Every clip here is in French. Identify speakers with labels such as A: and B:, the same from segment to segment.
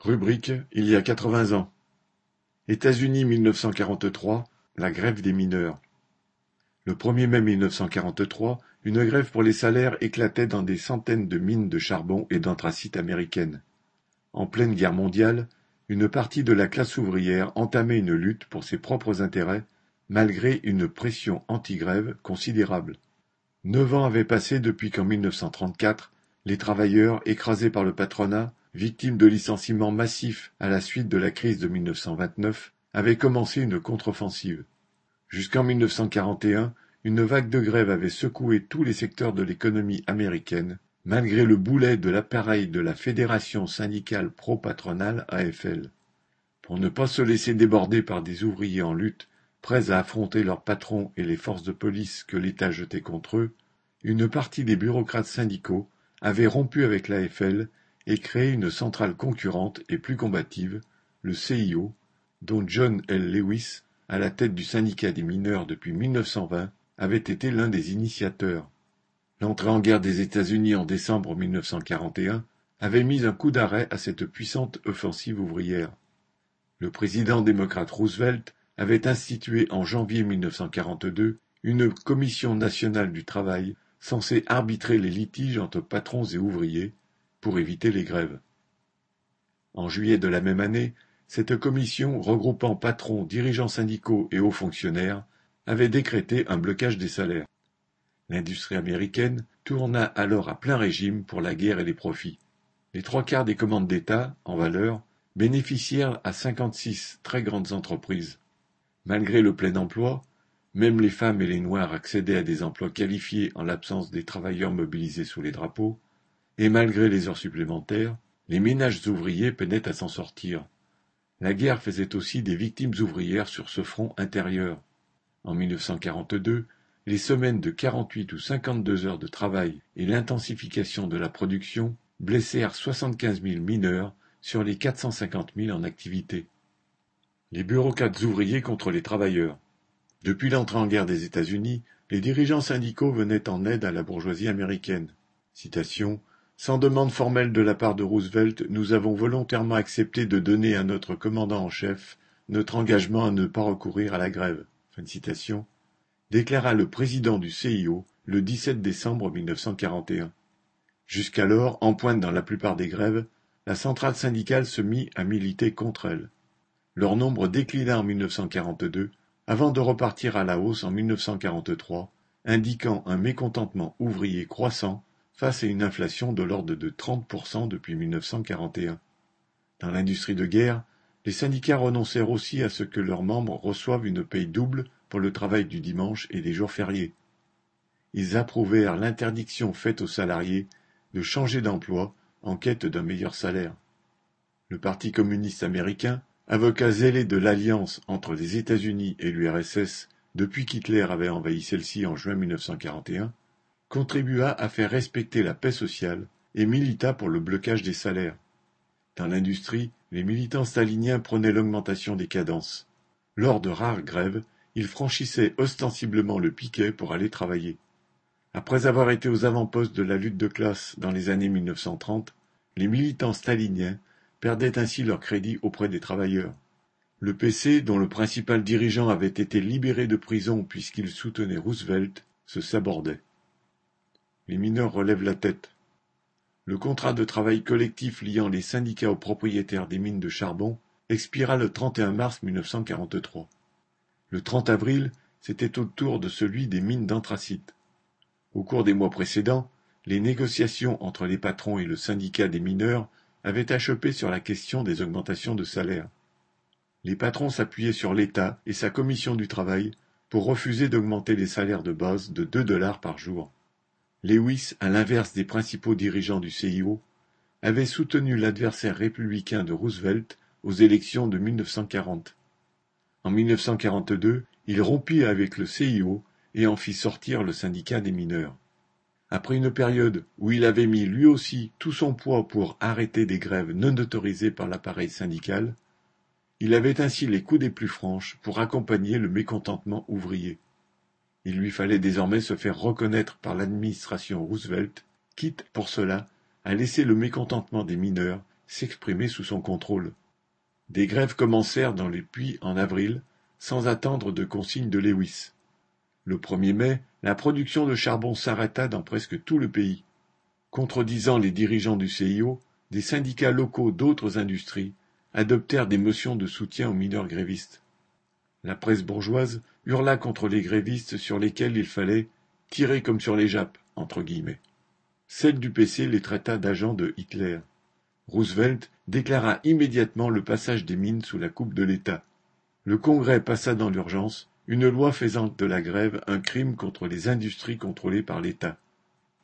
A: Rubrique Il y a quatre-vingts ans. États-Unis 1943, la grève des mineurs. Le 1er mai 1943, une grève pour les salaires éclatait dans des centaines de mines de charbon et d'anthracite américaines. En pleine guerre mondiale, une partie de la classe ouvrière entamait une lutte pour ses propres intérêts, malgré une pression anti-grève considérable. Neuf ans avaient passé depuis qu'en 1934, les travailleurs, écrasés par le patronat, victimes de licenciements massifs à la suite de la crise de 1929, avaient commencé une contre-offensive. Jusqu'en 1941, une vague de grève avait secoué tous les secteurs de l'économie américaine, malgré le boulet de l'appareil de la Fédération syndicale pro-patronale AFL. Pour ne pas se laisser déborder par des ouvriers en lutte, prêts à affronter leurs patrons et les forces de police que l'État jetait contre eux, une partie des bureaucrates syndicaux avait rompu avec l'AFL et créé une centrale concurrente et plus combative, le CIO, dont John L. Lewis, à la tête du syndicat des mineurs depuis 1920, avait été l'un des initiateurs. L'entrée en guerre des États-Unis en décembre 1941 avait mis un coup d'arrêt à cette puissante offensive ouvrière. Le président démocrate Roosevelt avait institué en janvier 1942 une commission nationale du travail censée arbitrer les litiges entre patrons et ouvriers, pour éviter les grèves. En juillet de la même année, cette commission, regroupant patrons, dirigeants syndicaux et hauts fonctionnaires, avait décrété un blocage des salaires. L'industrie américaine tourna alors à plein régime pour la guerre et les profits. Les trois quarts des commandes d'État, en valeur, bénéficièrent à 56 très grandes entreprises. Malgré le plein emploi, même les femmes et les Noirs accédaient à des emplois qualifiés en l'absence des travailleurs mobilisés sous les drapeaux, et malgré les heures supplémentaires, les ménages ouvriers peinaient à s'en sortir. La guerre faisait aussi des victimes ouvrières sur ce front intérieur. En 1942, les semaines de 48 ou 52 heures de travail et l'intensification de la production blessèrent 75 000 mineurs sur les 450 000 en activité. Les bureaucrates ouvriers contre les travailleurs. Depuis l'entrée en guerre des États-Unis, les dirigeants syndicaux venaient en aide à la bourgeoisie américaine. Citation sans demande formelle de la part de Roosevelt, nous avons volontairement accepté de donner à notre commandant en chef notre engagement à ne pas recourir à la grève. Déclara le président du CIO le 17 décembre 1941. Jusqu'alors, en pointe dans la plupart des grèves, la centrale syndicale se mit à militer contre elle. Leur nombre déclina en 1942, avant de repartir à la hausse en 1943, indiquant un mécontentement ouvrier croissant face à une inflation de l'ordre de 30% depuis 1941. Dans l'industrie de guerre, les syndicats renoncèrent aussi à ce que leurs membres reçoivent une paye double pour le travail du dimanche et des jours fériés. Ils approuvèrent l'interdiction faite aux salariés de changer d'emploi en quête d'un meilleur salaire. Le Parti communiste américain, avocat zélé de l'alliance entre les États-Unis et l'URSS depuis qu'Hitler avait envahi celle-ci en juin 1941, contribua à faire respecter la paix sociale et milita pour le blocage des salaires. Dans l'industrie, les militants staliniens prenaient l'augmentation des cadences. Lors de rares grèves, ils franchissaient ostensiblement le piquet pour aller travailler. Après avoir été aux avant-postes de la lutte de classe dans les années 1930, les militants staliniens perdaient ainsi leur crédit auprès des travailleurs. Le PC, dont le principal dirigeant avait été libéré de prison puisqu'il soutenait Roosevelt, se sabordait. Les mineurs relèvent la tête. Le contrat de travail collectif liant les syndicats aux propriétaires des mines de charbon expira le 31 mars 1943. Le 30 avril, c'était au tour de celui des mines d'anthracite. Au cours des mois précédents, les négociations entre les patrons et le syndicat des mineurs avaient achoppé sur la question des augmentations de salaire. Les patrons s'appuyaient sur l'État et sa commission du travail pour refuser d'augmenter les salaires de base de deux dollars par jour. Lewis, à l'inverse des principaux dirigeants du CIO, avait soutenu l'adversaire républicain de Roosevelt aux élections de 1940. En 1942, il rompit avec le CIO et en fit sortir le syndicat des mineurs. Après une période où il avait mis lui aussi tout son poids pour arrêter des grèves non autorisées par l'appareil syndical, il avait ainsi les coups des plus franches pour accompagner le mécontentement ouvrier. Il lui fallait désormais se faire reconnaître par l'administration Roosevelt, quitte pour cela à laisser le mécontentement des mineurs s'exprimer sous son contrôle. Des grèves commencèrent dans les puits en avril, sans attendre de consignes de Lewis. Le 1er mai, la production de charbon s'arrêta dans presque tout le pays. Contredisant les dirigeants du CIO, des syndicats locaux d'autres industries adoptèrent des motions de soutien aux mineurs grévistes. La presse bourgeoise hurla contre les grévistes sur lesquels il fallait tirer comme sur les jappes, entre. Celle du PC les traita d'agents de Hitler. Roosevelt déclara immédiatement le passage des mines sous la coupe de l'État. Le Congrès passa dans l'urgence une loi faisant de la grève un crime contre les industries contrôlées par l'État.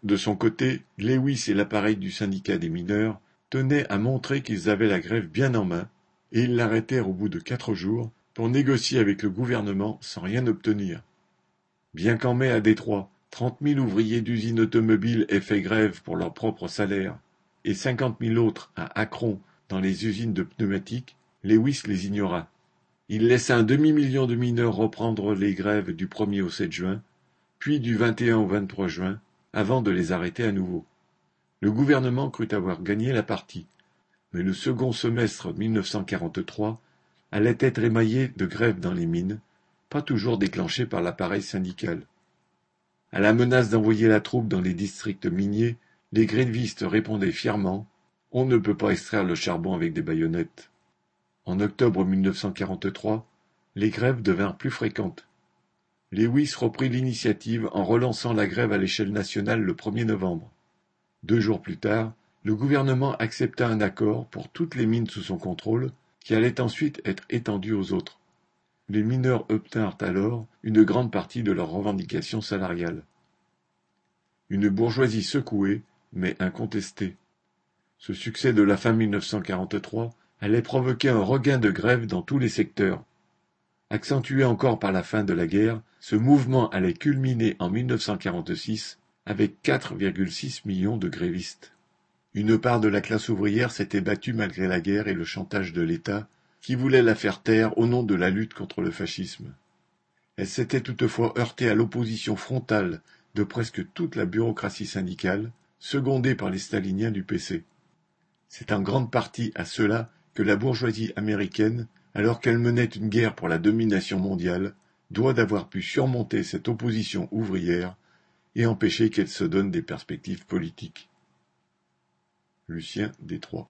A: De son côté, Lewis et l'appareil du syndicat des mineurs tenaient à montrer qu'ils avaient la grève bien en main, et ils l'arrêtèrent au bout de quatre jours pour négocier avec le gouvernement sans rien obtenir. Bien qu'en mai à Détroit, trente mille ouvriers d'usines automobiles aient fait grève pour leur propre salaire, et cinquante mille autres à Akron dans les usines de pneumatiques, Lewis les ignora. Il laissa un demi-million de mineurs reprendre les grèves du 1er au 7 juin, puis du 21 au 23 juin, avant de les arrêter à nouveau. Le gouvernement crut avoir gagné la partie, mais le second semestre 1943 allait être émaillé de grèves dans les mines, pas toujours déclenchées par l'appareil syndical. À la menace d'envoyer la troupe dans les districts miniers, les grévistes répondaient fièrement On ne peut pas extraire le charbon avec des baïonnettes. En octobre 1943, les grèves devinrent plus fréquentes. Lewis reprit l'initiative en relançant la grève à l'échelle nationale le 1er novembre. Deux jours plus tard, le gouvernement accepta un accord pour toutes les mines sous son contrôle, qui allait ensuite être étendu aux autres. Les mineurs obtinrent alors une grande partie de leurs revendications salariales. Une bourgeoisie secouée, mais incontestée. Ce succès de la fin 1943 allait provoquer un regain de grève dans tous les secteurs. Accentué encore par la fin de la guerre, ce mouvement allait culminer en 1946 avec 4,6 millions de grévistes. Une part de la classe ouvrière s'était battue malgré la guerre et le chantage de l'État, qui voulait la faire taire au nom de la lutte contre le fascisme. Elle s'était toutefois heurtée à l'opposition frontale de presque toute la bureaucratie syndicale, secondée par les staliniens du PC. C'est en grande partie à cela que la bourgeoisie américaine, alors qu'elle menait une guerre pour la domination mondiale, doit d'avoir pu surmonter cette opposition ouvrière et empêcher qu'elle se donne des perspectives politiques. Lucien Détroit